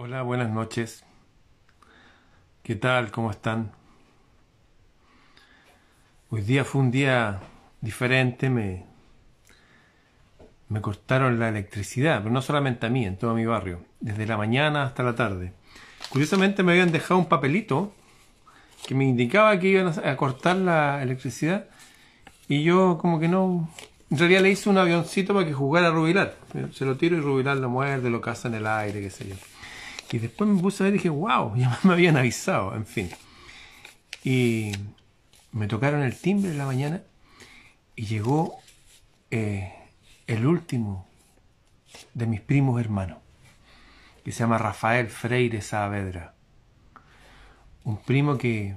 Hola, buenas noches. ¿Qué tal? ¿Cómo están? Hoy día fue un día diferente, me, me cortaron la electricidad, pero no solamente a mí, en todo mi barrio, desde la mañana hasta la tarde. Curiosamente me habían dejado un papelito que me indicaba que iban a cortar la electricidad y yo como que no... En realidad le hice un avioncito para que jugara a Rubilar. Se lo tiro y Rubilar lo muerde, lo caza en el aire, qué sé yo. Y después me puse a ver y dije, wow, ya me habían avisado, en fin. Y me tocaron el timbre en la mañana y llegó eh, el último de mis primos hermanos, que se llama Rafael Freire Saavedra. Un primo que,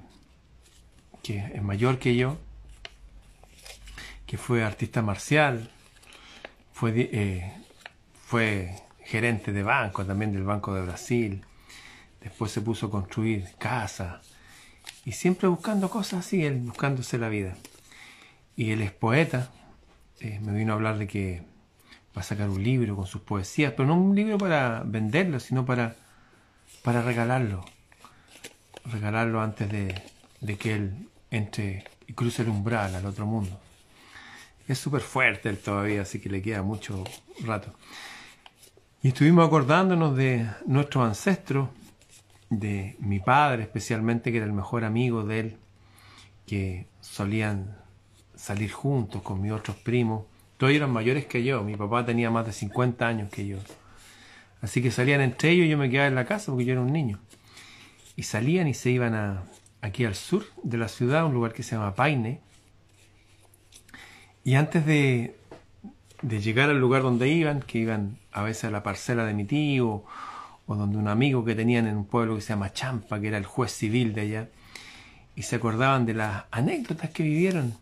que es mayor que yo, que fue artista marcial, fue, eh, fue gerente de banco, también del Banco de Brasil. Después se puso a construir casa. Y siempre buscando cosas así, él buscándose la vida. Y él es poeta. Eh, me vino a hablar de que va a sacar un libro con sus poesías, pero no un libro para venderlo, sino para, para regalarlo. Regalarlo antes de, de que él entre y cruce el umbral al otro mundo. Es súper fuerte él todavía, así que le queda mucho rato. Y estuvimos acordándonos de nuestros ancestros, de mi padre especialmente, que era el mejor amigo de él, que solían salir juntos con mis otros primos. Todos eran mayores que yo, mi papá tenía más de 50 años que yo. Así que salían entre ellos y yo me quedaba en la casa porque yo era un niño. Y salían y se iban a, aquí al sur de la ciudad, un lugar que se llama Paine. Y antes de, de llegar al lugar donde iban, que iban a veces a la parcela de mi tío, o donde un amigo que tenían en un pueblo que se llama Champa, que era el juez civil de allá, y se acordaban de las anécdotas que vivieron,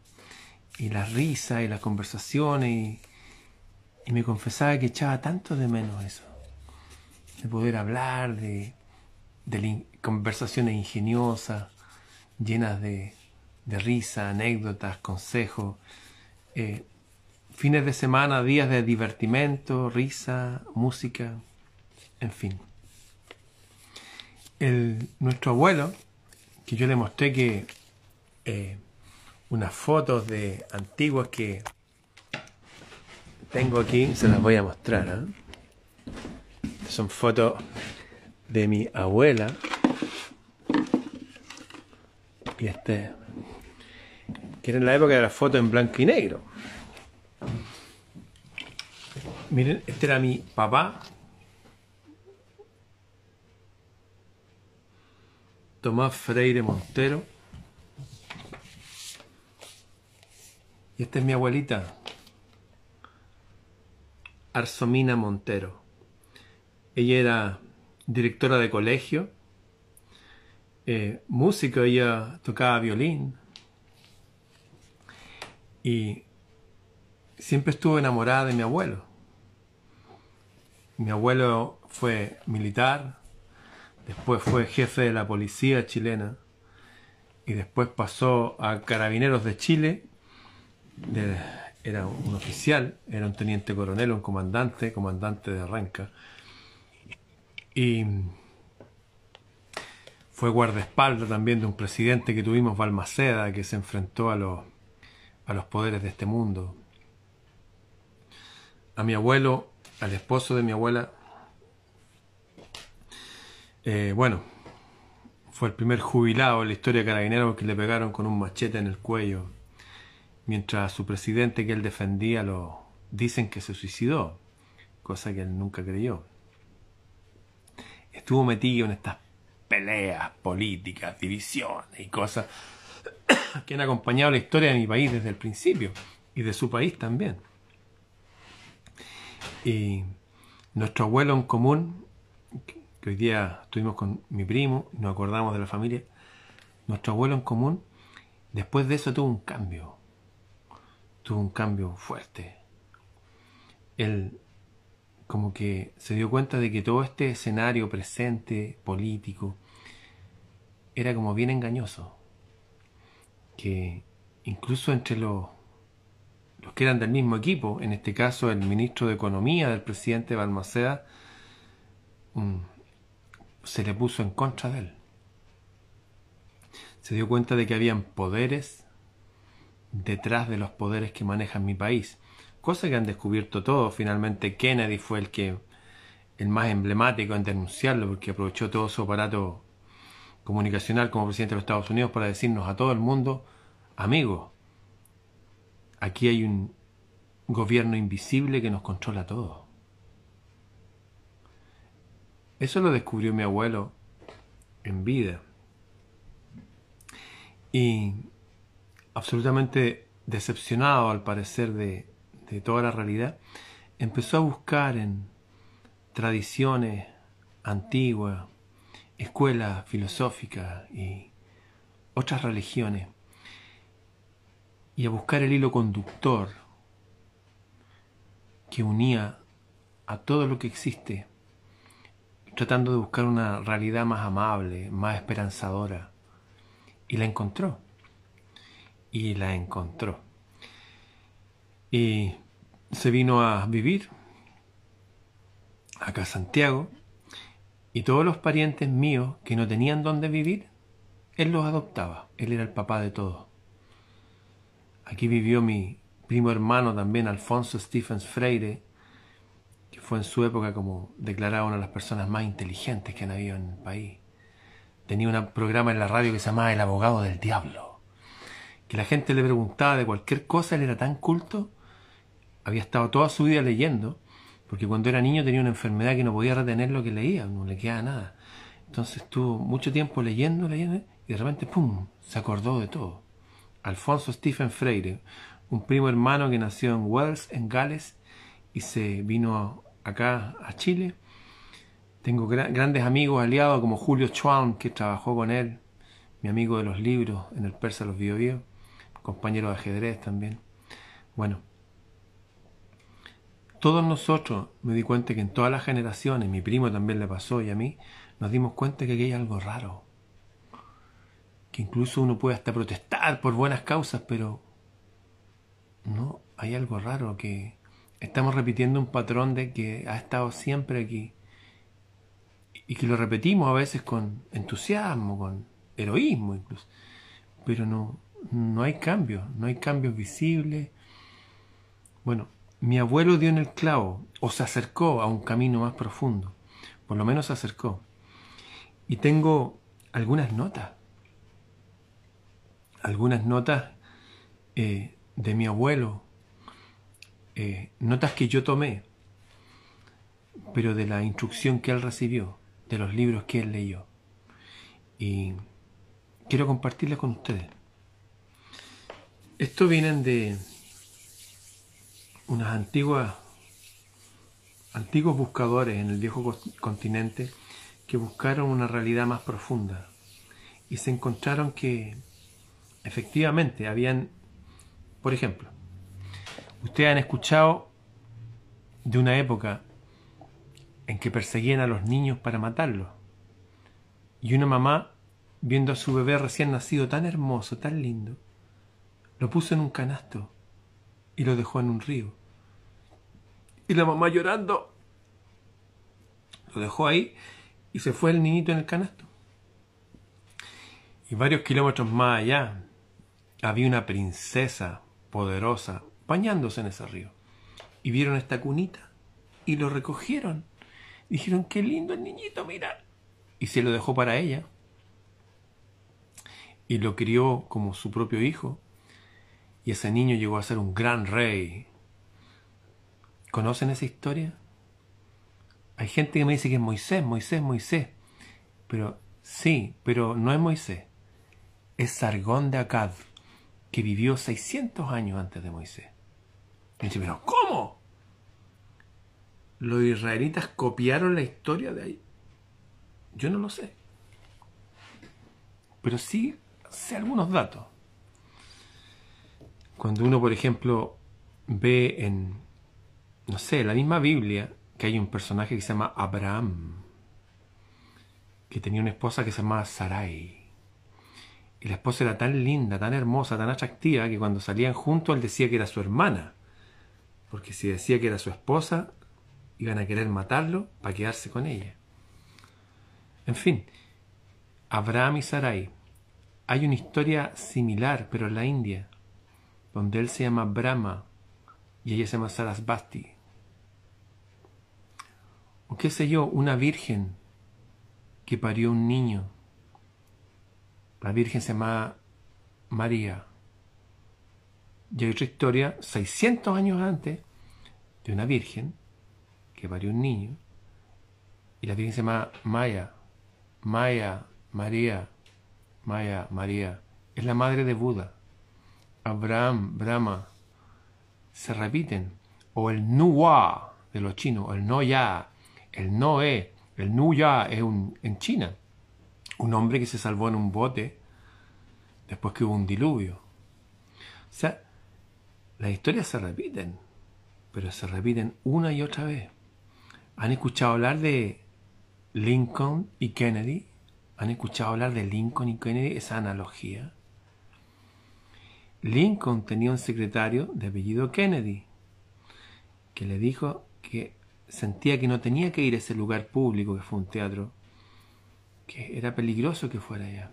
y las risas y las conversaciones, y, me confesaba que echaba tanto de menos eso, de poder hablar, de, conversaciones ingeniosas, llenas de, de risa, anécdotas, consejos. Eh, fines de semana, días de divertimento, risa, música, en fin. Nuestro abuelo, que yo le mostré que eh, unas fotos de antiguas que tengo aquí, se las voy a mostrar. ¿eh? Son fotos de mi abuela. Y este, que era en la época de las fotos en blanco y negro. Miren, este era mi papá. Tomás Freire Montero. Y esta es mi abuelita, Arsomina Montero. Ella era directora de colegio, eh, músico, ella tocaba violín y siempre estuvo enamorada de mi abuelo. Mi abuelo fue militar, después fue jefe de la policía chilena y después pasó a Carabineros de Chile. era un oficial, era un teniente coronel, un comandante, comandante de Arranca. Y fue guardaespaldas también de un presidente que tuvimos, Balmaceda, que se enfrentó a los, a los poderes de este mundo. A mi abuelo al esposo de mi abuela, eh, bueno, fue el primer jubilado en la historia de Carabineros que le pegaron con un machete en el cuello, mientras su presidente que él defendía lo dicen que se suicidó, cosa que él nunca creyó. Estuvo metido en estas peleas políticas, divisiones y cosas que han acompañado la historia de mi país desde el principio y de su país también. Y nuestro abuelo en común, que hoy día estuvimos con mi primo, nos acordamos de la familia, nuestro abuelo en común, después de eso tuvo un cambio, tuvo un cambio fuerte. Él como que se dio cuenta de que todo este escenario presente, político, era como bien engañoso. Que incluso entre los los que eran del mismo equipo, en este caso el ministro de Economía del presidente Balmaceda, se le puso en contra de él. Se dio cuenta de que habían poderes detrás de los poderes que manejan mi país. Cosa que han descubierto todos. Finalmente Kennedy fue el que el más emblemático en denunciarlo porque aprovechó todo su aparato comunicacional como presidente de los Estados Unidos para decirnos a todo el mundo, amigos, aquí hay un gobierno invisible que nos controla todo. Eso lo descubrió mi abuelo en vida. Y absolutamente decepcionado al parecer de, de toda la realidad, empezó a buscar en tradiciones antiguas, escuelas filosóficas y otras religiones, y a buscar el hilo conductor que unía a todo lo que existe, tratando de buscar una realidad más amable, más esperanzadora, y la encontró y la encontró. Y se vino a vivir acá a Santiago y todos los parientes míos que no tenían dónde vivir, él los adoptaba. Él era el papá de todos. Aquí vivió mi primo hermano también, Alfonso Stephens Freire, que fue en su época como declarado una de las personas más inteligentes que han habido en el país. Tenía un programa en la radio que se llamaba El abogado del diablo que la gente le preguntaba de cualquier cosa, él era tan culto, había estado toda su vida leyendo, porque cuando era niño tenía una enfermedad que no podía retener lo que leía, no le quedaba nada. Entonces estuvo mucho tiempo leyendo, leyendo, y de repente, ¡pum!, se acordó de todo. Alfonso Stephen Freire, un primo hermano que nació en Wells, en Gales, y se vino acá a Chile. Tengo grandes amigos aliados como Julio Schwalm, que trabajó con él, mi amigo de los libros en el Persa Los Bio, compañero de ajedrez también. Bueno, todos nosotros, me di cuenta que en todas las generaciones, mi primo también le pasó y a mí, nos dimos cuenta que aquí hay algo raro. Incluso uno puede hasta protestar por buenas causas, pero no, hay algo raro que estamos repitiendo un patrón de que ha estado siempre aquí y que lo repetimos a veces con entusiasmo, con heroísmo incluso, pero no, no hay cambios, no hay cambios visibles. Bueno, mi abuelo dio en el clavo, o se acercó a un camino más profundo, por lo menos se acercó. Y tengo algunas notas, algunas notas eh, de mi abuelo, eh, notas que yo tomé, pero de la instrucción que él recibió, de los libros que él leyó. Y quiero compartirles con ustedes. Esto vienen de unas antiguas antiguos buscadores en el viejo continente que buscaron una realidad más profunda y se encontraron que efectivamente habían, por ejemplo, ustedes han escuchado de una época en que perseguían a los niños para matarlos y una mamá viendo a su bebé recién nacido tan hermoso, tan lindo, lo puso en un canasto y lo dejó en un río. Y la mamá llorando lo dejó ahí y se fue el niñito en el canasto. Y varios kilómetros más allá había una princesa poderosa bañándose en ese río. Y vieron esta cunita y lo recogieron. Dijeron, qué lindo el niñito, mira. Y se lo dejó para ella. Y lo crió como su propio hijo y ese niño llegó a ser un gran rey. ¿Conocen esa historia? Hay gente que me dice que es Moisés, Moisés, Moisés. Pero sí, pero no es Moisés. Es Sargón de Akkad, que vivió 600 años antes de Moisés. Y dice, pero ¿cómo? ¿Los israelitas copiaron la historia de ahí? Yo no lo sé. Pero sí sé algunos datos. Cuando uno, por ejemplo, ve en, no sé, la misma Biblia, que hay un personaje que se llama Abraham, que tenía una esposa que se llamaba Sarai. Y la esposa era tan linda, tan hermosa, tan atractiva, que cuando salían juntos él decía que era su hermana. Porque si decía que era su esposa, iban a querer matarlo para quedarse con ella. En fin, Abraham y Sarai. Hay una historia similar, pero en la India, donde él se llama Brahma y ella se llama Sarasvati. O qué sé yo, una virgen que parió un niño. La virgen se llama María. Y hay otra historia, 600 años antes, de una virgen que parió un niño. Y la virgen se llama Maya. Maya, María, Maya, María. Es la madre de Buda. Abraham, Brahma. Se repiten. O el Nuwa de los chinos, el No Ya, el No E. El Nu Ya es en China. Un hombre que se salvó en un bote después que hubo un diluvio. O sea, las historias se repiten, pero se repiten una y otra vez. ¿Han escuchado hablar de Lincoln y Kennedy? ¿Han escuchado hablar de Lincoln y Kennedy? Esa analogía. Lincoln tenía un secretario de apellido Kennedy que le dijo que sentía que no tenía que ir a ese lugar público que fue un teatro, que era peligroso que fuera allá.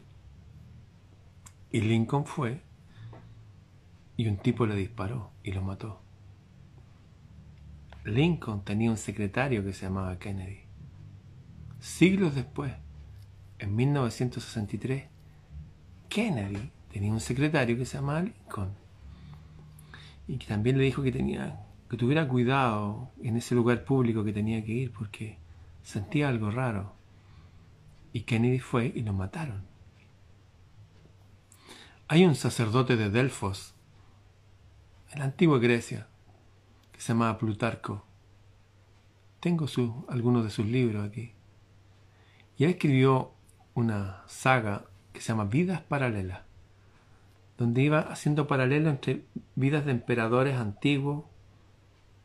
Y Lincoln fue y un tipo le disparó y lo mató. Lincoln tenía un secretario que se llamaba Kennedy. Siglos después, en 1963, Kennedy tenía un secretario que se llamaba Lincoln y que también le dijo que tenía que tuviera cuidado en ese lugar público que tenía que ir porque sentía algo raro. Y Kennedy fue y lo mataron. Hay un sacerdote de Delfos, en la antigua Grecia, que se llamaba Plutarco. Tengo su, algunos de sus libros aquí. Y él escribió una saga que se llama Vidas Paralelas, donde iba haciendo paralelo entre vidas de emperadores antiguos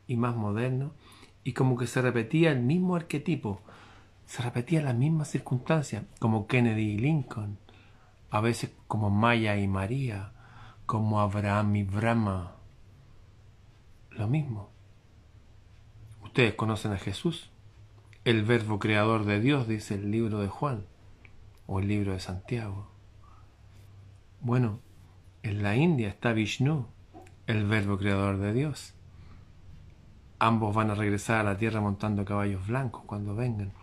y más moderno, y como que se repetía el mismo arquetipo, se repetía las mismas circunstancias, como Kennedy y Lincoln, a veces como Maya y María, como Abraham y Brahma. Lo mismo. Ustedes conocen a Jesús, el verbo creador de Dios, dice el libro de Juan o el libro de Santiago. Bueno, en la India está Vishnu, el verbo creador de Dios. Ambos van a regresar a la tierra montando caballos blancos cuando vengan.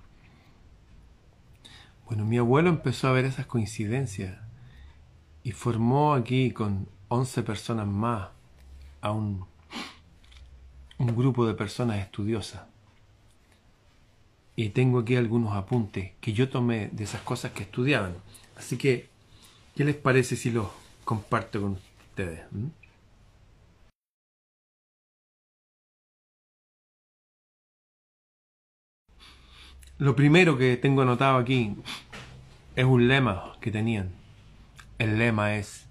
Bueno, mi abuelo empezó a ver esas coincidencias y formó aquí con 11 personas más a un, grupo de personas estudiosas. Y tengo aquí algunos apuntes que yo tomé de esas cosas que estudiaban. Así que, ¿qué les parece si los comparto con ustedes? ¿Mm? Lo primero que tengo anotado aquí es un lema que tenían. El lema es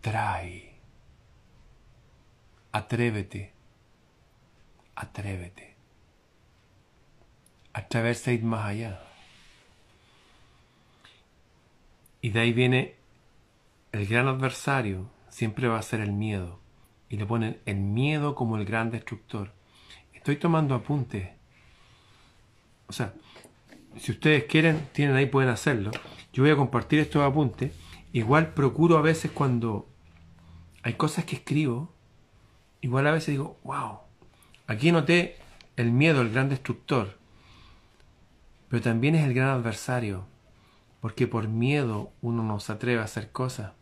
trae, atrévete, atrévete, atreverse a ir más allá. Y de ahí viene el gran adversario, siempre va a ser el miedo. Y le ponen el miedo como el gran destructor. Estoy tomando apuntes o sea, si ustedes quieren, tienen ahí, pueden hacerlo. Yo voy a compartir estos apuntes. Igual procuro a veces cuando hay cosas que escribo, igual a veces digo, wow, aquí noté el miedo, el gran destructor, pero también es el gran adversario, porque por miedo uno no se atreve a hacer cosas.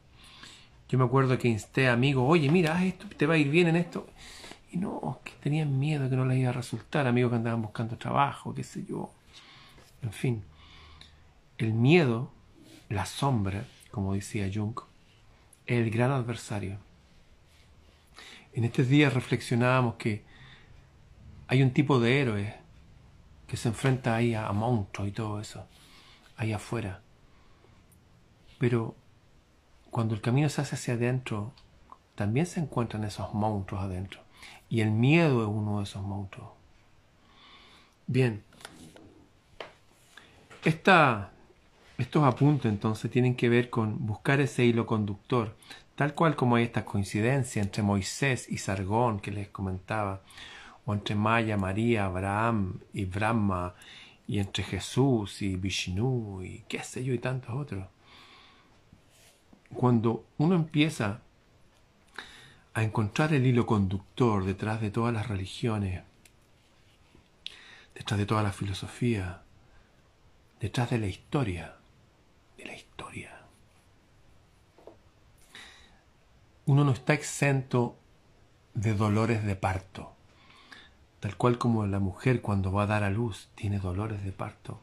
Yo me acuerdo que insté a amigos, oye, mira, esto, te va a ir bien en esto. Y no, que tenían miedo que no les iba a resultar, amigos que andaban buscando trabajo, qué sé yo. En fin, el miedo, la sombra, como decía Jung, es el gran adversario. En estos días reflexionábamos que hay un tipo de héroe que se enfrenta ahí a, monstruos y todo eso, ahí afuera. Pero cuando el camino se hace hacia adentro, también se encuentran esos monstruos adentro. Y el miedo es uno de esos monstruos. Bien. estos apuntes entonces tienen que ver con buscar ese hilo conductor, tal cual como hay esta coincidencia entre Moisés y Sargón que les comentaba, o entre Maya, María, Abraham y Brahma, y entre Jesús y Vishnu y qué sé yo y tantos otros. Cuando uno empieza a encontrar el hilo conductor detrás de todas las religiones, detrás de toda la filosofía, detrás de la historia, de la historia. Uno no está exento de dolores de parto tal cual como la mujer cuando va a dar a luz tiene dolores de parto.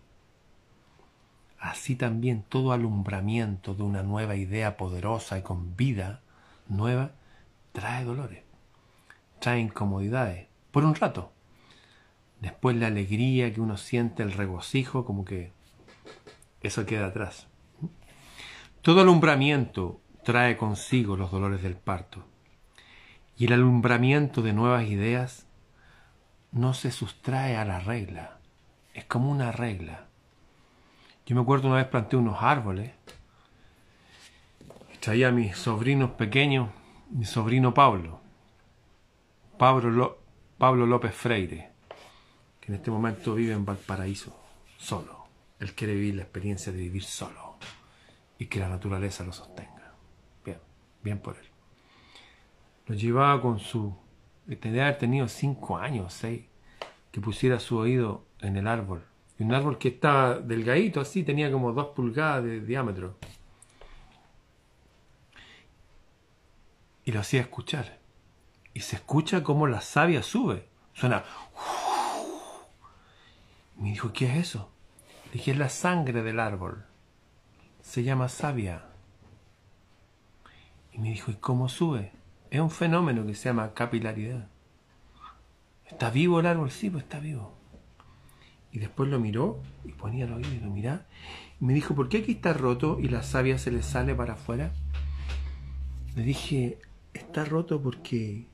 Así también todo alumbramiento de una nueva idea poderosa y con vida nueva trae dolores, trae incomodidades, por un rato. Después la alegría que uno siente, el regocijo, como que eso queda atrás. Todo alumbramiento trae consigo los dolores del parto. Y el alumbramiento de nuevas ideas no se sustrae a la regla. Es como una regla. Yo me acuerdo una vez planté unos árboles. Traía a mis sobrinos pequeños, mi sobrino Pablo, Pablo, Pablo López Freire, que en este momento vive en Valparaíso, solo. Él quiere vivir la experiencia de vivir solo y que la naturaleza lo sostenga. Bien, bien por él. Lo llevaba con su Tendría haber tenido cinco años, seis, que pusiera su oído en el árbol. Y un árbol que estaba delgadito así, tenía como dos pulgadas de diámetro. Y lo hacía escuchar. Y se escucha como la savia sube. Suena. Me dijo, ¿qué es eso? dije, es la sangre del árbol. Se llama savia. Y me dijo, ¿y cómo sube? Es un fenómeno que se llama capilaridad. ¿Está vivo el árbol? Sí, pues está vivo. Y después lo miró y ponía el oído y lo miraba. Y me dijo, ¿por qué aquí está roto y la savia se le sale para afuera? Le dije, está roto porque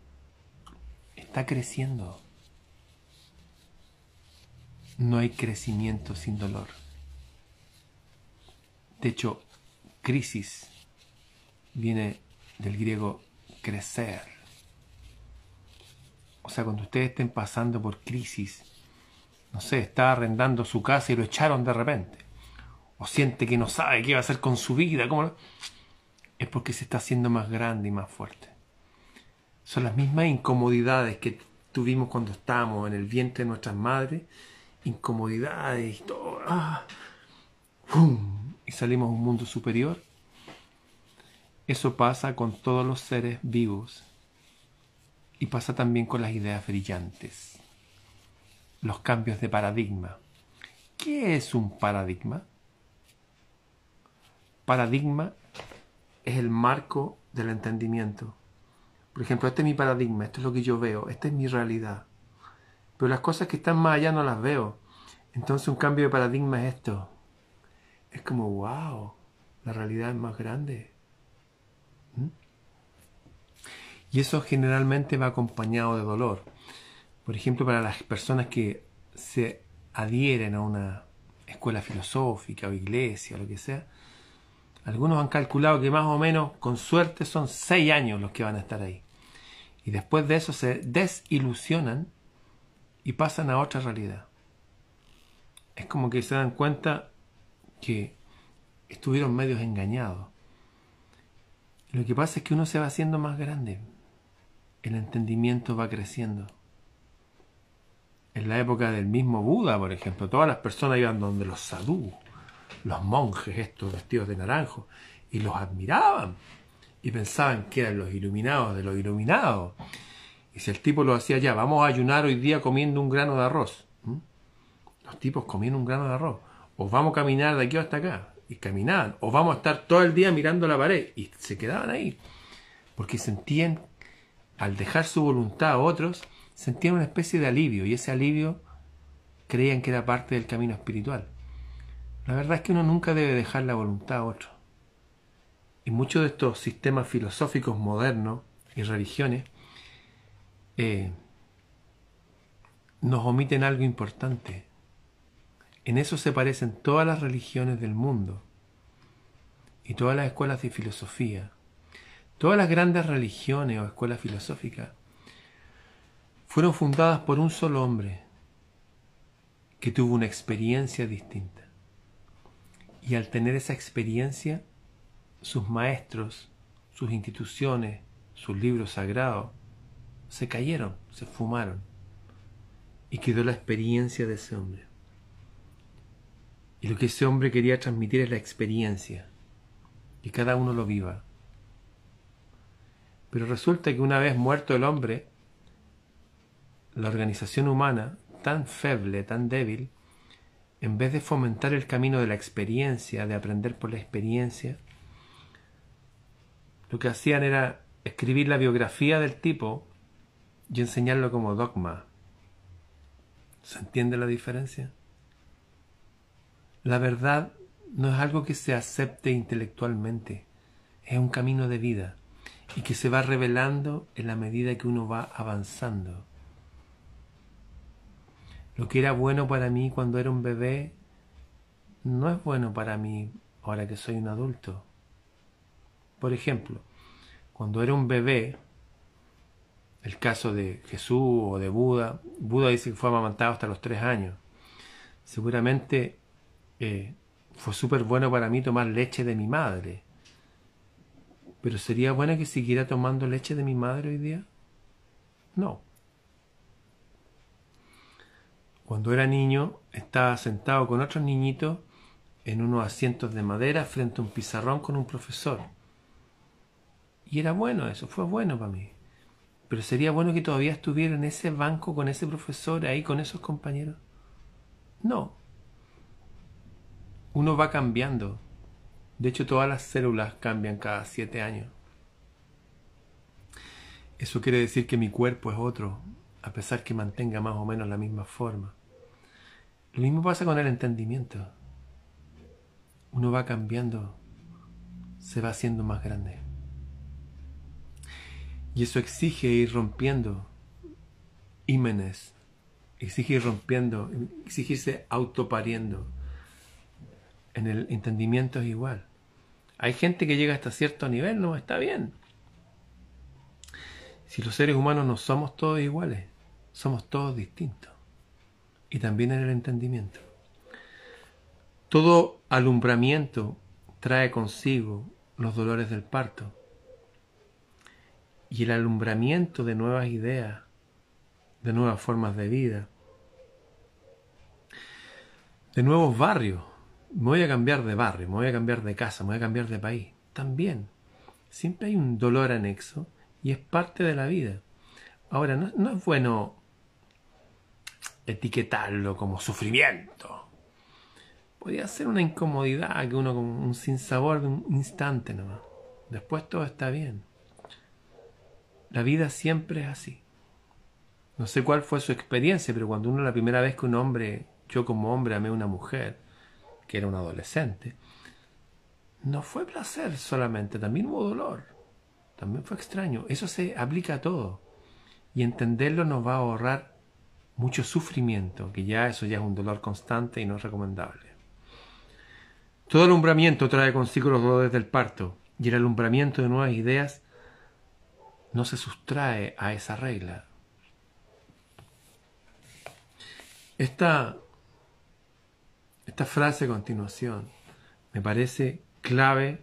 está creciendo. No hay crecimiento sin dolor. De hecho, crisis viene del griego crecer. O sea, cuando ustedes estén pasando por crisis, no sé, está arrendando su casa y lo echaron de repente, o siente que no sabe qué va a hacer con su vida, ¿cómo es porque se está haciendo más grande y más fuerte. Son las mismas incomodidades que tuvimos cuando estábamos en el vientre de nuestras madres, incomodidades y todo, ah, y salimos a un mundo superior eso pasa con todos los seres vivos y pasa también con las ideas brillantes, los cambios de paradigma. ¿Qué es un paradigma? Paradigma es el marco del entendimiento. Por ejemplo, este es mi paradigma, esto es lo que yo veo, esta es mi realidad. Pero las cosas que están más allá no las veo. Entonces un cambio de paradigma es esto. Es como, wow, la realidad es más grande. Y eso generalmente va acompañado de dolor. Por ejemplo, para las personas que se adhieren a una escuela filosófica o iglesia o lo que sea, algunos han calculado que más o menos, con suerte, son seis años los que van a estar ahí. Y después de eso se desilusionan y pasan a otra realidad. Es como que se dan cuenta que estuvieron medios engañados. Lo que pasa es que uno se va haciendo más grande el entendimiento va creciendo. En la época del mismo Buda, por ejemplo, todas las personas iban donde los sadhus, los monjes estos vestidos de naranjo, y los admiraban y pensaban que eran los iluminados de los iluminados. Y si el tipo lo hacía ya, vamos a ayunar hoy día comiendo un grano de arroz. Los tipos comían un grano de arroz. O vamos a caminar de aquí hasta acá. Y caminaban. O vamos a estar todo el día mirando la pared. Y se quedaban ahí. Porque sentían al dejar su voluntad a otros, sentían una especie de alivio y ese alivio creían que era parte del camino espiritual. La verdad es que uno nunca debe dejar la voluntad a otro. Y muchos de estos sistemas filosóficos modernos y religiones eh, nos omiten algo importante. En eso se parecen todas las religiones del mundo y todas las escuelas de filosofía Todas las grandes religiones o escuelas filosóficas fueron fundadas por un solo hombre, que tuvo una experiencia distinta. Y al tener esa experiencia, sus maestros, sus instituciones, sus libros sagrados, se cayeron, se fumaron. Y quedó la experiencia de ese hombre. Y lo que ese hombre quería transmitir es la experiencia. Que cada uno lo viva. Pero resulta que una vez muerto el hombre, la organización humana, tan feble, tan débil, en vez de fomentar el camino de la experiencia, de aprender por la experiencia, lo que hacían era escribir la biografía del tipo y enseñarlo como dogma. ¿Se entiende la diferencia? La verdad no es algo que se acepte intelectualmente, es un camino de vida y que se va revelando en la medida que uno va avanzando. Lo que era bueno para mí cuando era un bebé no es bueno para mí ahora que soy un adulto. Por ejemplo, cuando era un bebé, el caso de Jesús o de Buda, Buda dice que fue amamantado hasta los tres años. Seguramente eh, fue súper bueno para mí tomar leche de mi madre. Pero ¿sería bueno que siguiera tomando leche de mi madre hoy día? No. Cuando era niño estaba sentado con otros niñitos en unos asientos de madera frente a un pizarrón con un profesor. Y era bueno eso, fue bueno para mí. Pero sería bueno que todavía estuviera en ese banco con ese profesor ahí, con esos compañeros. No. Uno va cambiando. De hecho, todas las células cambian cada siete años. Eso quiere decir que mi cuerpo es otro, a pesar que mantenga más o menos la misma forma. Lo mismo pasa con el entendimiento. Uno va cambiando, se va haciendo más grande. Y eso exige ir rompiendo ímenes, exige ir rompiendo, exige irse autopariendo. En el entendimiento es igual. Hay gente que llega hasta cierto nivel, no está bien. Si los seres humanos no somos todos iguales, somos todos distintos. Y también en el entendimiento. Todo alumbramiento trae consigo los dolores del parto y el alumbramiento de nuevas ideas, de nuevas formas de vida, de nuevos barrios. Me voy a cambiar de barrio, me voy a cambiar de casa, me voy a cambiar de país. También. Siempre hay un dolor anexo y es parte de la vida. Ahora, no, es bueno etiquetarlo como sufrimiento. Podría ser una incomodidad que uno con un sinsabor de un instante nomás. Después todo está bien. La vida siempre es así. No sé cuál fue su experiencia, pero cuando uno la primera vez que un hombre, yo como hombre amé a una mujer, que era un adolescente, no fue placer solamente, también hubo dolor, también fue extraño. Eso se aplica a todo. Y entenderlo nos va a ahorrar mucho sufrimiento, que ya eso ya es un dolor constante y no es recomendable. Todo alumbramiento trae consigo los dolores del parto, y el alumbramiento de nuevas ideas no se sustrae a esa regla. Esta, esta frase a continuación me parece clave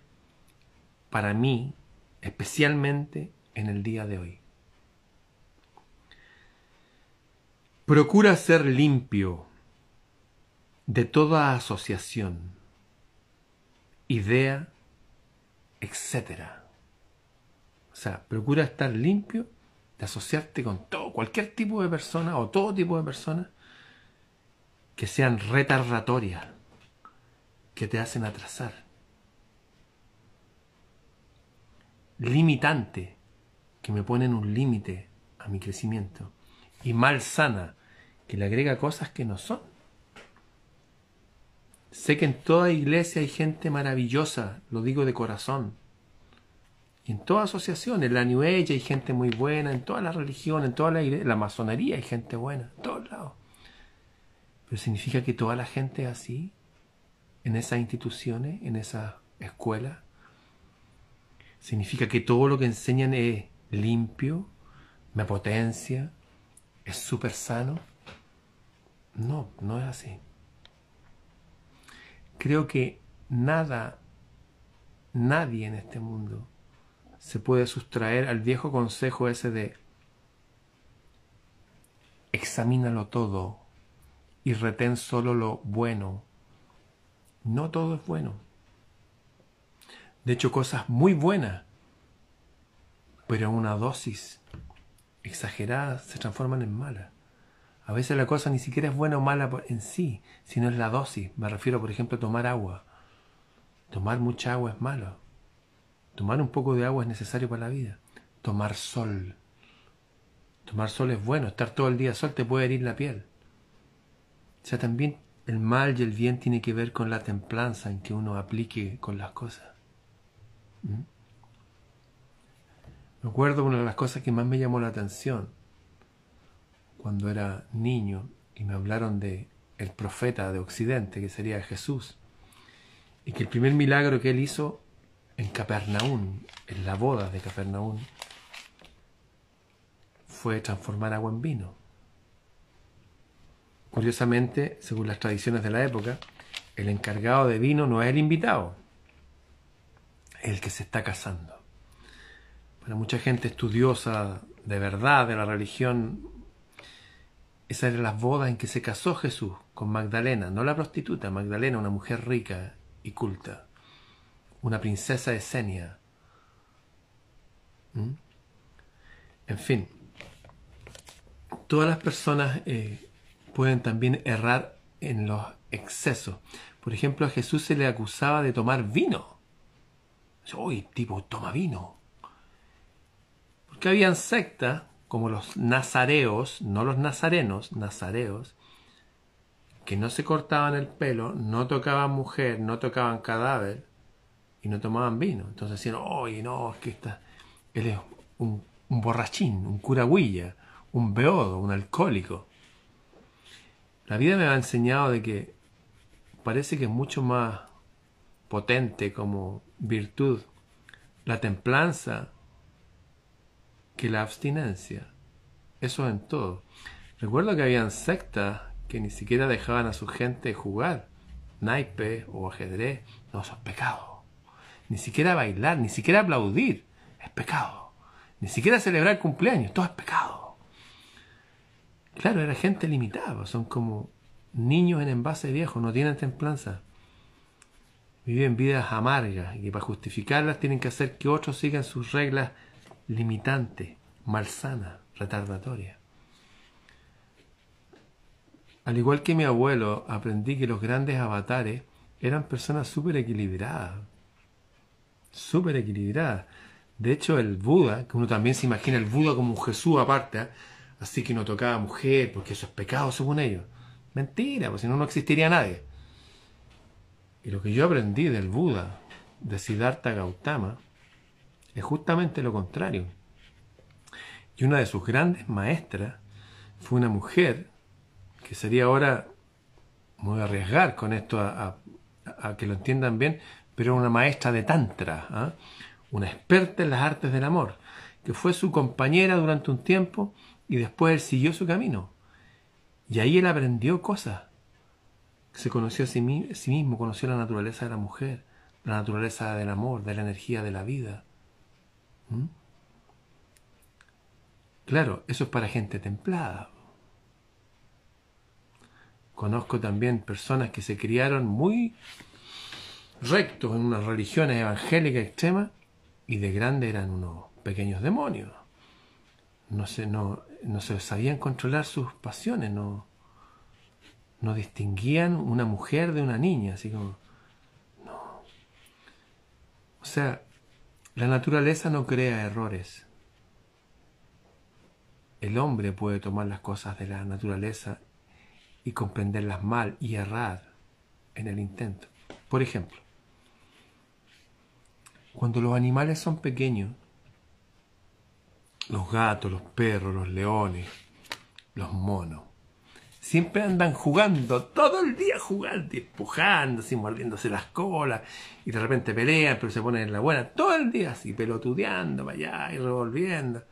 para mí, especialmente en el día de hoy. Procura ser limpio de toda asociación, idea, etcétera sea, procura estar limpio de asociarte con todo, cualquier tipo de persona o todo tipo de personas que sean retardatorias, que te hacen atrasar. Limitante, que me ponen un límite a mi crecimiento. Y mal sana, que le agrega cosas que no son. Sé que en toda iglesia hay gente maravillosa, lo digo de corazón, y en toda asociación, en la New hay gente muy buena, en todas las religiones, en toda la, la masonería hay gente buena, en todos lados. Pero significa que toda la gente así, en esas instituciones, en esas escuelas. Significa que todo lo que enseñan es limpio, me potencia, es súper sano. No, no es así. Creo que nada, nadie en este mundo se puede sustraer al viejo consejo ese de examínalo todo y retén solo lo bueno. No todo es bueno. De hecho, cosas muy buenas, pero una dosis exagerada se transforman en malas. A veces la cosa ni siquiera es buena o mala en sí, sino es la dosis. Me refiero, por ejemplo, a tomar agua. Tomar mucha agua es malo. Tomar un poco de agua es necesario para la vida. Tomar sol. Tomar sol es bueno. Estar todo el día sol te puede herir la piel. O sea, también el mal y el bien tiene que ver con la templanza en que uno aplique con las cosas. ¿Mm? Me acuerdo una de las cosas que más me llamó la atención cuando era niño y me hablaron de el profeta de Occidente, que sería Jesús, y que el primer milagro que él hizo en Capernaum, en la boda de Capernaum, fue transformar agua en vino. Curiosamente, según las tradiciones de la época, el encargado de vino no es el invitado, es el que se está casando. Para mucha gente estudiosa de verdad de la religión, esas eran las bodas en que se casó Jesús con Magdalena, no la prostituta, Magdalena, una mujer rica y culta una princesa de Senia. ¿Mm? En fin, todas las personas eh, pueden también errar en los excesos. Por ejemplo, a Jesús se le acusaba de tomar vino. Uy, tipo, toma vino. Porque habían sectas, como los nazareos, no los nazarenos, nazareos, que no se cortaban el pelo, no tocaban mujer, no tocaban cadáver, y no tomaban vino. Entonces decían, oye, no, es que está, él es un, borrachín, un curagüilla, un beodo, un alcohólico. La vida me ha enseñado de que parece que es mucho más potente como virtud la templanza que la abstinencia. Eso en todo. Recuerdo que habían sectas que ni siquiera dejaban a su gente jugar naipe o ajedrez. No, eso es pecado ni siquiera bailar, ni siquiera aplaudir, es pecado. Ni siquiera celebrar cumpleaños, todo es pecado. Claro, era gente limitada, son como niños en envase viejo, no tienen templanza. Viven vidas amargas y para justificarlas tienen que hacer que otros sigan sus reglas limitantes, malsanas, retardatorias. Al igual que mi abuelo, aprendí que los grandes avatares eran personas súper equilibradas, súper equilibrada. De hecho, el Buda, que uno también se imagina el Buda como un Jesús aparte, así que no tocaba mujer, porque eso es pecado según ellos. Mentira, pues si no, no existiría nadie. Y lo que yo aprendí del Buda, de Siddhartha Gautama, es justamente lo contrario. Y una de sus grandes maestras fue una mujer, que sería ahora, muy arriesgar con esto a que lo entiendan bien, pero una maestra de Tantra, ¿ah? una experta en las artes del amor, que fue su compañera durante un tiempo y después él siguió su camino. Y ahí él aprendió cosas. Se conoció a sí, mismo, conoció la naturaleza de la mujer, la naturaleza del amor, de la energía de la vida. ¿Mm? Claro, eso es para gente templada. Conozco también personas que se criaron muy rectos en unas religiones evangélicas extremas y de grande eran unos pequeños demonios. No se, no, no se sabían controlar sus pasiones, no, no distinguían una mujer de una niña, así como... No. O sea, la naturaleza no crea errores. El hombre puede tomar las cosas de la naturaleza y comprenderlas mal y errar en el intento. Por ejemplo, cuando los animales son pequeños, los gatos, los perros, los leones, los monos, siempre andan jugando, todo el día jugando, empujando, así mordiéndose las colas, y de repente pelean, pero se ponen en la buena, todo el día así, pelotudeando para allá y revolviendo.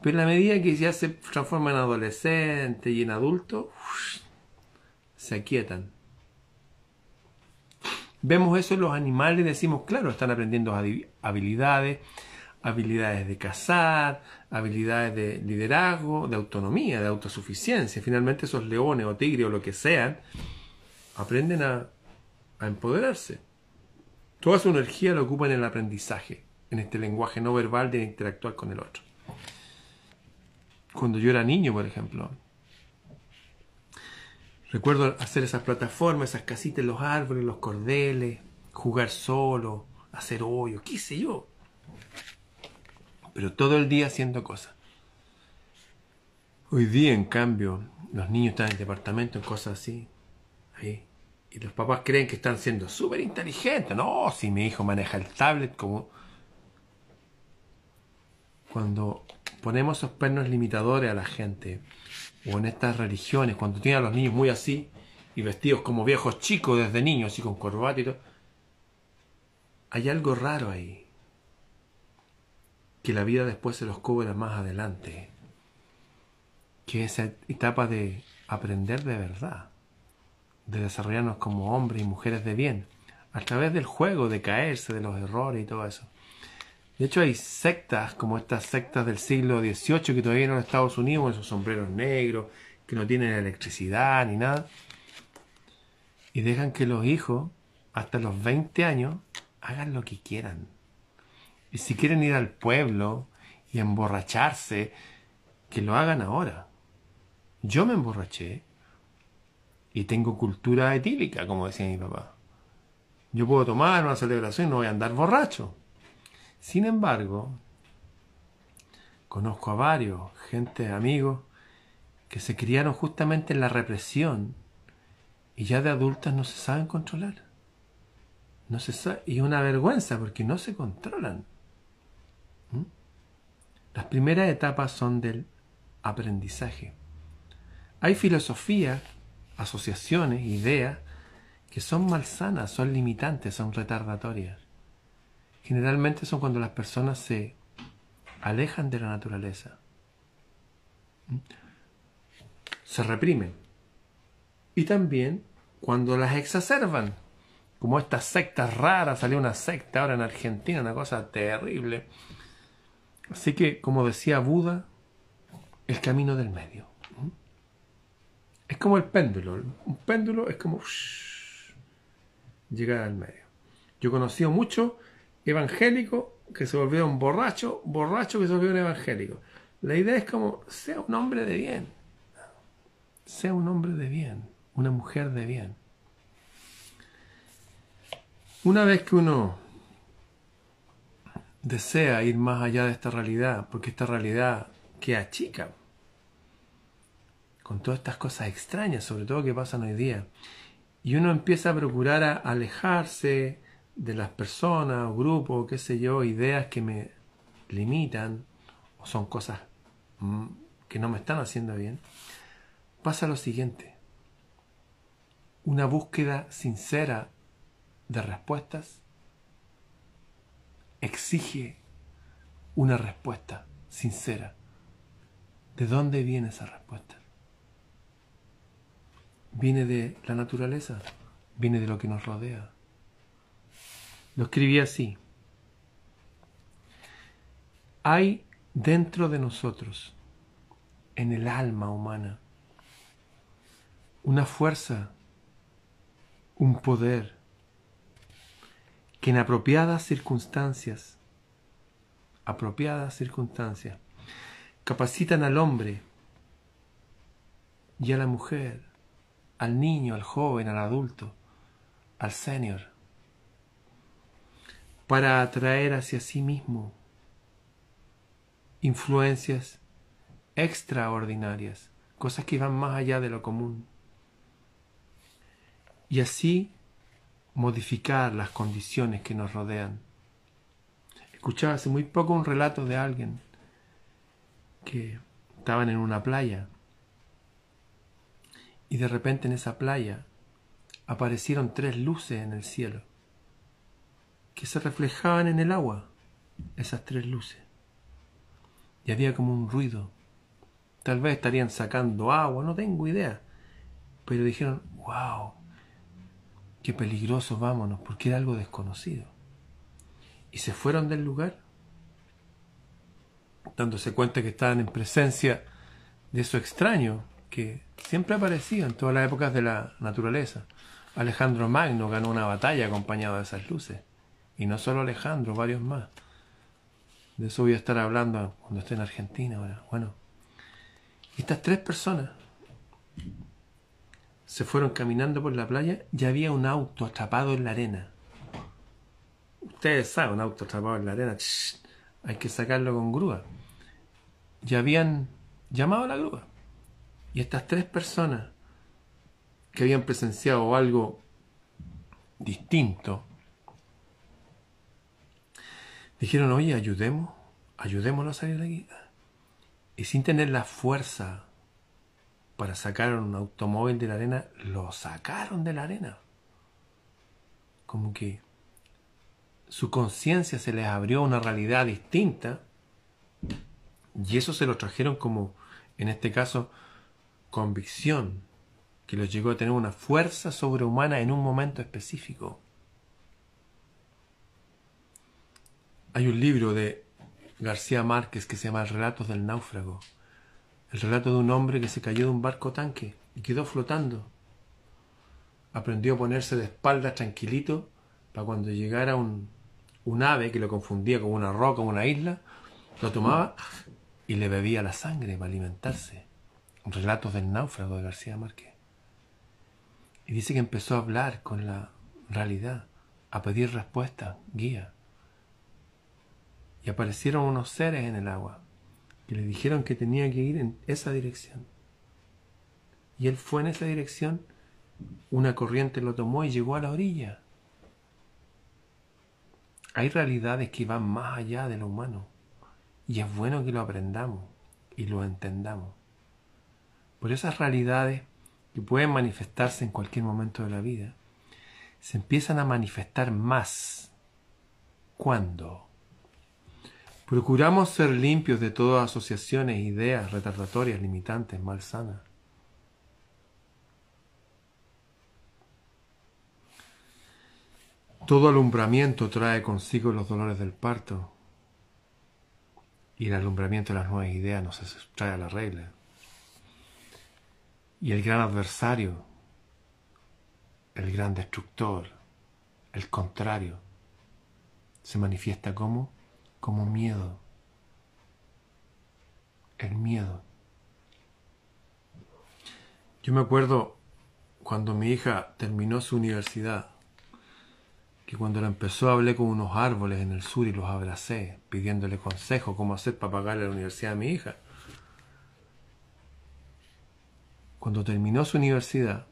Pero en la medida que ya se transforman en adolescentes y en adultos, se aquietan. Vemos eso en los animales y decimos, claro, están aprendiendo habilidades, habilidades de cazar, habilidades de liderazgo, de autonomía, de autosuficiencia. Finalmente esos leones o tigres o lo que sean, aprenden a, a empoderarse. Toda su energía la ocupan en el aprendizaje, en este lenguaje no verbal de interactuar con el otro. Cuando yo era niño, por ejemplo, recuerdo hacer esas plataformas, esas casitas los árboles, los cordeles, jugar solo, hacer hoyos, qué sé yo. Pero todo el día haciendo cosas. Hoy día, en cambio, los niños están en el departamento, en cosas así. Ahí, y los papás creen que están siendo súper inteligentes. No, si mi hijo maneja el tablet como... Cuando ponemos esos pernos limitadores a la gente, o en estas religiones, cuando tienen a los niños muy así, y vestidos como viejos chicos desde niños, así con corbata y todo, hay algo raro ahí. Que la vida después se los cobra más adelante. Que esa etapa de aprender de verdad de desarrollarnos como hombres y mujeres de bien, a través del juego, de caerse, de los errores y todo eso. De hecho, hay sectas como estas sectas del siglo XVIII que todavía en Estados Unidos, con esos sombreros negros, que no tienen electricidad ni nada, y dejan que los hijos, hasta los 20 años, hagan lo que quieran. Y si quieren ir al pueblo y emborracharse, que lo hagan ahora. Yo me emborraché y tengo cultura etílica, como decía mi papá. Yo puedo tomar una celebración y no voy a andar borracho. Sin embargo, conozco a varios, gente, amigos, que se criaron justamente en la represión y ya de adultas no se saben controlar. No se sabe, y una vergüenza porque no se controlan. ¿Mm? Las primeras etapas son del aprendizaje. Hay filosofía asociaciones, ideas que son malsanas, son limitantes, son retardatorias. Generalmente son cuando las personas se alejan de la naturaleza. Se reprimen. Y también cuando las exacerban. Como estas sectas raras, salió una secta ahora en Argentina, una cosa terrible. Así que, como decía Buda, el camino del medio. Es como el péndulo. Un péndulo es como llegar al medio. Yo he conocido muchos evangélicos que se volvieron borrachos, borrachos que se volvieron evangélicos. La idea es como, sea un hombre de bien. Sea un hombre de bien, una mujer de bien. Una vez que uno desea ir más allá de esta realidad, porque esta realidad queda chica, con todas estas cosas extrañas, sobre todo que pasan hoy día. Y uno empieza a procurar a alejarse de las personas grupos, qué sé yo, ideas que me limitan o son cosas mm, que no me están haciendo bien. Pasa lo siguiente. Una búsqueda sincera de respuestas exige una respuesta sincera. ¿De dónde viene esa respuesta? viene de la naturaleza, viene de lo que nos rodea. Lo escribí así. Hay dentro de nosotros, en el alma humana, una fuerza, un poder, que en apropiadas circunstancias, apropiadas circunstancias, capacitan al hombre y a la mujer al niño, al joven, al adulto, al senior, para atraer hacia sí mismo influencias extraordinarias, cosas que van más allá de lo común. Y así modificar las condiciones que nos rodean. Escuchaba hace muy poco un relato de alguien que estaban en una playa y de repente en esa playa aparecieron tres luces en el cielo que se reflejaban en el agua, esas tres luces. Y había como un ruido. Tal vez estarían sacando agua, no tengo idea. pero dijeron, wow, qué peligroso, vámonos, porque era algo desconocido. Y se fueron del lugar, dándose cuenta que estaban en presencia de eso extraño que siempre aparecía en todas las épocas de la naturaleza. Alejandro Magno ganó una batalla acompañado de esas luces. Y no solo Alejandro, varios más. De eso voy a estar hablando cuando esté en Argentina ahora. Bueno, estas tres personas se fueron caminando por la playa y había un auto atrapado en la arena. Ustedes saben, un auto atrapado en la arena, hay que sacarlo con grúa. Y habían llamado a la grúa. Y estas tres personas que habían presenciado algo distinto, dijeron, oye, ayudemos, ayudémoslo a salir de aquí. Y sin tener la fuerza para sacar un automóvil de la arena, lo sacaron de la arena. Como que su conciencia se les abrió a una realidad distinta y eso se lo trajeron como, en este caso, convicción, que los llegó a tener una fuerza sobrehumana en un momento específico. Hay un libro de García Márquez que se llama Relatos del náufrago. El relato de un hombre que se cayó de un barco tanque y quedó flotando. Aprendió a ponerse de espaldas tranquilito para cuando llegara un, un ave que lo confundía con una roca o una isla, lo tomaba y le bebía la sangre para alimentarse. Relatos del náufrago de García Márquez. Y dice que empezó a hablar con la realidad, a pedir respuestas, guía. Aparecieron unos seres en el agua que le dijeron que tenía que ir en esa dirección. Y él fue en esa dirección, una corriente lo tomó y llegó a la orilla. Hay realidades que van más allá de lo humano y es bueno que lo aprendamos y lo entendamos. Por esas realidades que pueden manifestarse en cualquier momento de la vida, se empiezan a manifestar más. ¿Cuándo? Procuramos ser limpios de todas asociaciones, ideas retardatorias, limitantes, malsanas. Todo alumbramiento trae consigo los dolores del parto. Y el alumbramiento de las nuevas ideas nos trae a la regla. Y el gran adversario, el gran destructor, el contrario, se manifiesta como como miedo. El miedo. Yo me acuerdo cuando mi hija terminó su universidad, que cuando la empezó hablé con unos árboles en el sur y los abracé, pidiéndole consejo cómo hacer para pagarle la universidad a mi hija. Cuando terminó su universidad,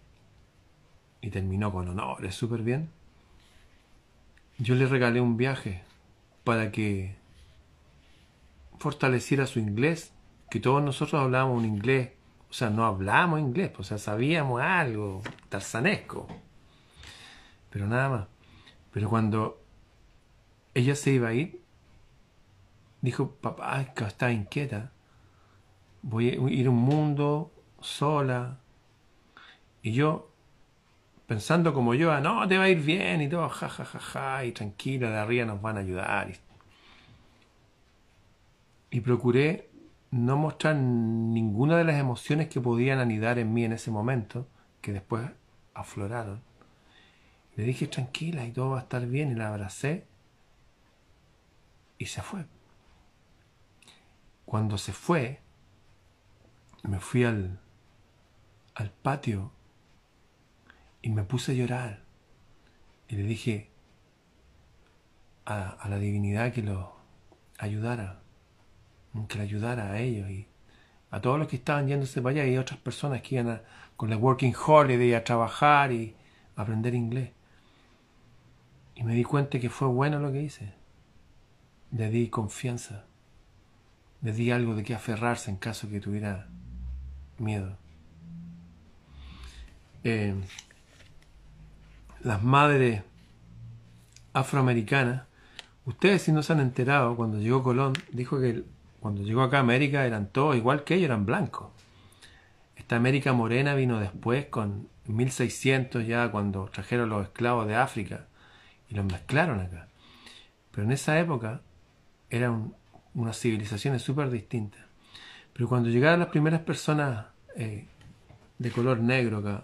y terminó con honores súper bien, yo le regalé un viaje para que fortaleciera su inglés, que todos nosotros hablábamos un inglés, o sea, no hablábamos inglés, o sea, sabíamos algo tarzanesco, pero nada más. Pero cuando ella se iba a ir, dijo, papá, está inquieta, voy a ir a un mundo sola. Y yo, pensando como yo, ah, no, te va a ir bien y todo, ja, ja, ja, ja, y tranquila, de arriba nos van a ayudar. Y, procuré no mostrar ninguna de las emociones que podían anidar en mí en ese momento, que después afloraron. Le dije, tranquila, y todo va a estar bien, y la abracé, y se fue. Cuando se fue, me fui al, al patio y me puse a llorar. Y le dije a, la divinidad que lo ayudara, que le ayudara a ellos y a todos los que estaban yéndose para allá y otras personas que iban con la Working Holiday a trabajar y aprender inglés. Y me di cuenta que fue bueno lo que hice. Le di confianza. Le di algo de qué aferrarse en caso que tuviera miedo. Eh, las madres afroamericanas, ustedes si no se han enterado, cuando llegó Colón, dijo que cuando llegó acá a América eran todos igual que ellos, eran blancos. Esta América morena vino después, con 1600 ya, cuando trajeron los esclavos de África y los mezclaron acá. Pero en esa época eran unas civilizaciones súper distintas. Pero cuando llegaron las primeras personas eh, de color negro acá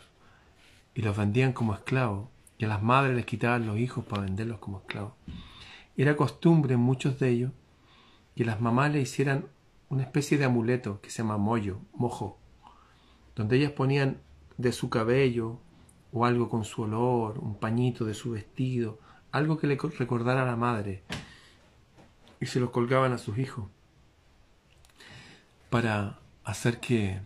y los vendían como esclavos, y a las madres les quitaban los hijos para venderlos como esclavos, era costumbre en muchos de ellos que las mamás le hicieran una especie de amuleto que se llama mollo, mojo, donde ellas ponían de su cabello o algo con su olor, un pañito de su vestido, algo que le recordara a la madre, y se lo colgaban a sus hijos para hacer que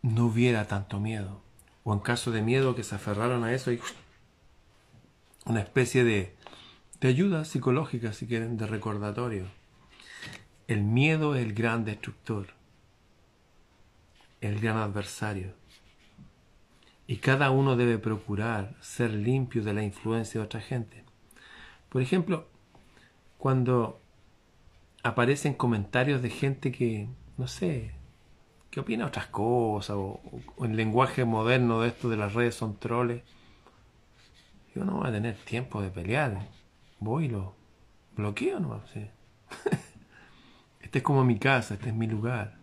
no hubiera tanto miedo, o en caso de miedo que se aferraron a eso, y una especie de de ayuda psicológica, si quieren, de recordatorio. El miedo es el gran destructor, el gran adversario. Y cada uno debe procurar ser limpio de la influencia de otra gente. Por ejemplo, cuando aparecen comentarios de gente que, no sé, que opina otras cosas, o, el lenguaje moderno de esto de las redes son troles, yo no voy a tener tiempo de pelear voy y lo bloqueo nomás. este es como mi casa, este es mi lugar.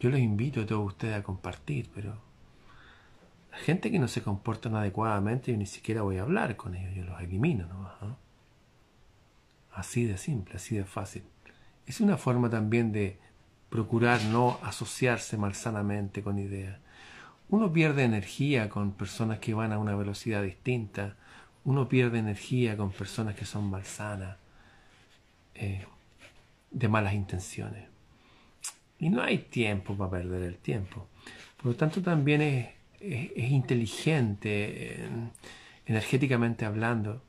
Yo los invito a todos ustedes a compartir, pero la gente que no se comporta adecuadamente, yo ni siquiera voy a hablar con ellos, yo los elimino nomás. Así de simple, así de fácil. Es una forma también de procurar no asociarse malsanamente con ideas. Uno pierde energía con personas que van a una velocidad distinta, uno pierde energía con personas que son malsanas, eh, de malas intenciones. Y no hay tiempo para perder el tiempo. Por lo tanto, también es, inteligente, eh, energéticamente hablando,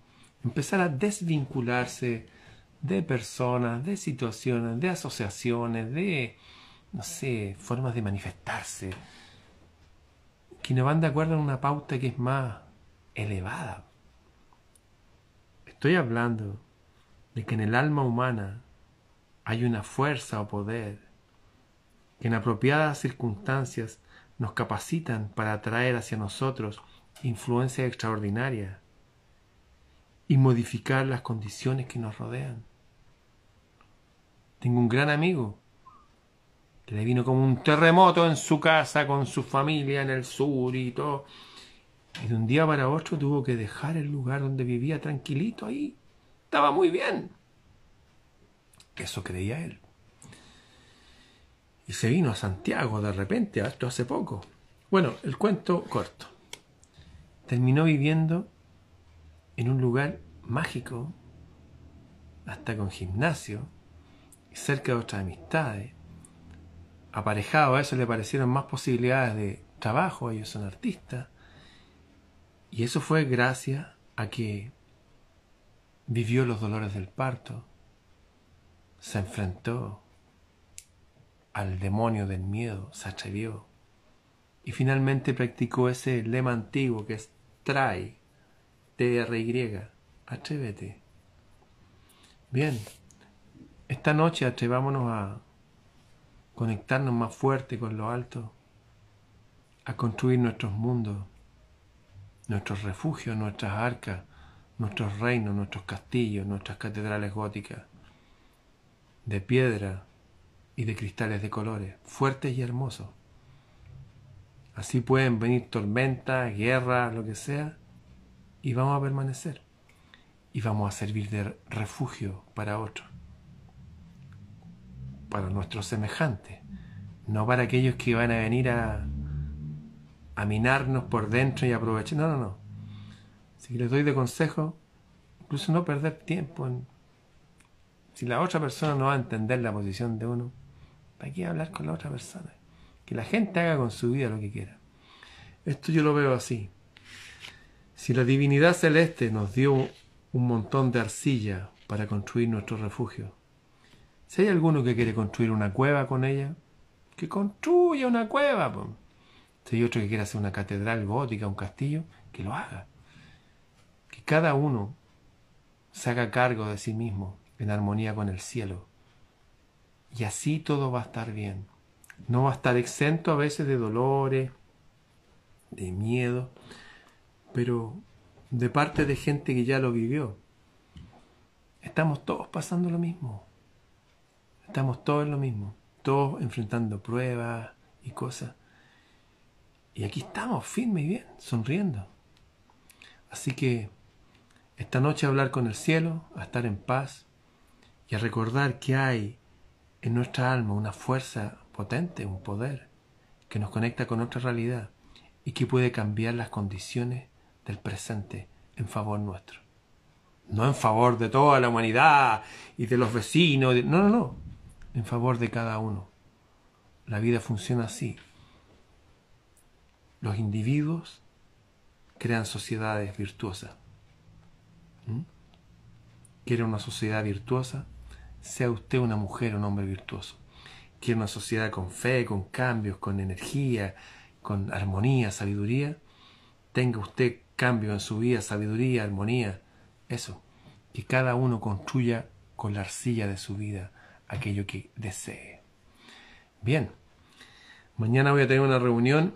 empezar a desvincularse de personas, de situaciones, de asociaciones, de, no sé, formas de manifestarse, que no van de acuerdo en una pauta que es más elevada. Estoy hablando de que en el alma humana hay una fuerza o poder que en apropiadas circunstancias nos capacitan para atraer hacia nosotros influencia extraordinaria y modificar las condiciones que nos rodean. Tengo un gran amigo que le vino como un terremoto en su casa con su familia en el sur y todo y de un día para otro tuvo que dejar el lugar donde vivía tranquilito ahí. Estaba muy bien. Eso creía él. Y se vino a Santiago de repente, esto hace poco. Bueno, el cuento corto. Terminó viviendo en un lugar mágico, hasta con gimnasio, cerca de otras amistades. Aparejado a eso le parecieron más posibilidades de trabajo, ellos son artistas y eso fue gracias a que vivió los dolores del parto, se enfrentó al demonio del miedo, se atrevió y finalmente practicó ese lema antiguo que es trae, T-R-Y, atrévete. Bien, esta noche atrevámonos a conectarnos más fuerte con lo alto, a construir nuestros mundos nuestros refugios, nuestras arcas, nuestros reinos, nuestros castillos, nuestras catedrales góticas, de piedra y de cristales de colores, fuertes y hermosos. Así pueden venir tormentas, guerras, lo que sea, y vamos a permanecer. Y vamos a servir de refugio para otros, para nuestros semejantes, no para aquellos que van a venir a, a minarnos por dentro y aprovechar. No, no, no. Si les doy de consejo, incluso no perder tiempo en... Si la otra persona no va a entender la posición de uno, ¿para qué hablar con la otra persona? Que la gente haga con su vida lo que quiera. Esto yo lo veo así. Si la divinidad celeste nos dio un montón de arcilla para construir nuestro refugio, si hay alguno que quiere construir una cueva con ella, que construya una cueva. Pues. Si hay otro que quiera hacer una catedral gótica, un castillo, que lo haga. Que cada uno se haga cargo de sí mismo en armonía con el cielo. Y así todo va a estar bien. no va a estar exento a veces de dolores, de miedo, pero de parte de gente que ya lo vivió. Estamos todos pasando lo mismo. Estamos todos en lo mismo. Todos enfrentando pruebas y cosas. Y aquí estamos, firmes y bien, sonriendo. Así que esta noche a hablar con el cielo, a estar en paz y a recordar que hay en nuestra alma una fuerza potente, un poder que nos conecta con otra realidad y que puede cambiar las condiciones del presente en favor nuestro. No en favor de toda la humanidad y de los vecinos, no, no, no, en favor de cada uno. La vida funciona así. Los individuos crean sociedades virtuosas. ¿Mm? ¿Quiere una sociedad virtuosa? Sea usted una mujer o un hombre virtuoso. ¿Quiere una sociedad con fe, con cambios, con energía, con armonía, sabiduría? Tenga usted cambio en su vida, sabiduría, armonía. Eso. Que cada uno construya con la arcilla de su vida aquello que desee. Bien. Mañana voy a tener una reunión.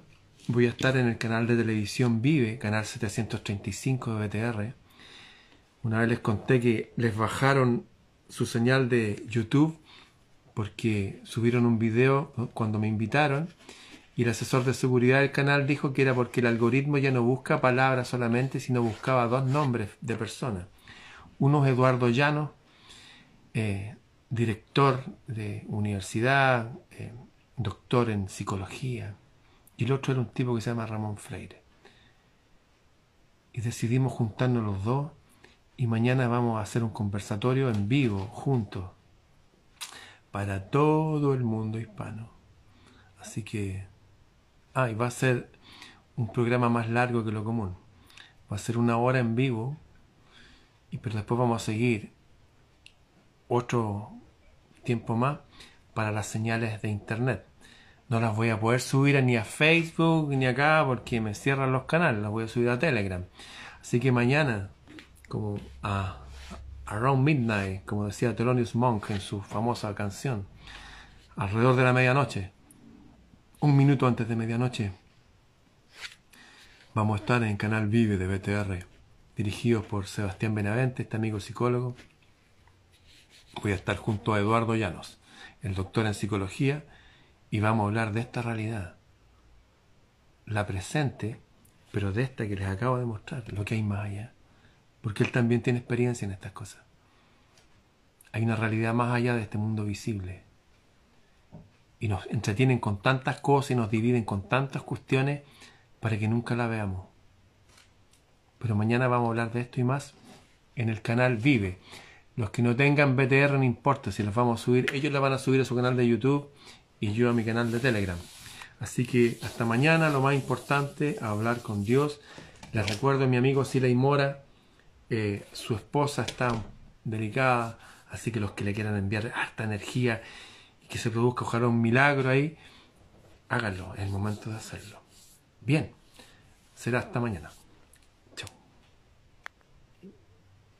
Voy a estar en el canal de televisión Vive, canal 735 de BTR. Una vez les conté que les bajaron su señal de YouTube porque subieron un video cuando me invitaron y el asesor de seguridad del canal dijo que era porque el algoritmo ya no busca palabras solamente, sino buscaba dos nombres de personas. Uno es Eduardo Llano, eh, director de universidad, eh, doctor en psicología, y el otro era un tipo que se llama Ramón Freire. Y decidimos juntarnos los dos y mañana vamos a hacer un conversatorio en vivo, juntos, para todo el mundo hispano. Así que, ah, y va a ser un programa más largo que lo común. Va a ser una hora en vivo, y pero después vamos a seguir otro tiempo más para las señales de internet. No las voy a poder subir ni a Facebook ni acá porque me cierran los canales, las voy a subir a Telegram. Así que mañana como a Around Midnight, como decía Thelonious Monk en su famosa canción, alrededor de la medianoche, un minuto antes de medianoche, vamos a estar en canal Vive de BTR, dirigido por Sebastián Benavente, este amigo psicólogo. Voy a estar junto a Eduardo Llanos, el doctor en psicología, y vamos a hablar de esta realidad, la presente, pero de esta que les acabo de mostrar, lo que hay más allá porque él también tiene experiencia en estas cosas. Hay una realidad más allá de este mundo visible. Y nos entretienen con tantas cosas y nos dividen con tantas cuestiones para que nunca la veamos. Pero mañana vamos a hablar de esto y más en el canal Vive. Los que no tengan BTR no importa si los vamos a subir, ellos la van a subir a su canal de YouTube y yo a mi canal de Telegram. Así que hasta mañana, lo más importante, hablar con Dios. Les recuerdo a mi amigo Sila y Mora eh, su esposa está delicada, así que los que le quieran enviar harta energía que se produzca ojalá un milagro ahí, háganlo, es el momento de hacerlo. Bien, será hasta mañana.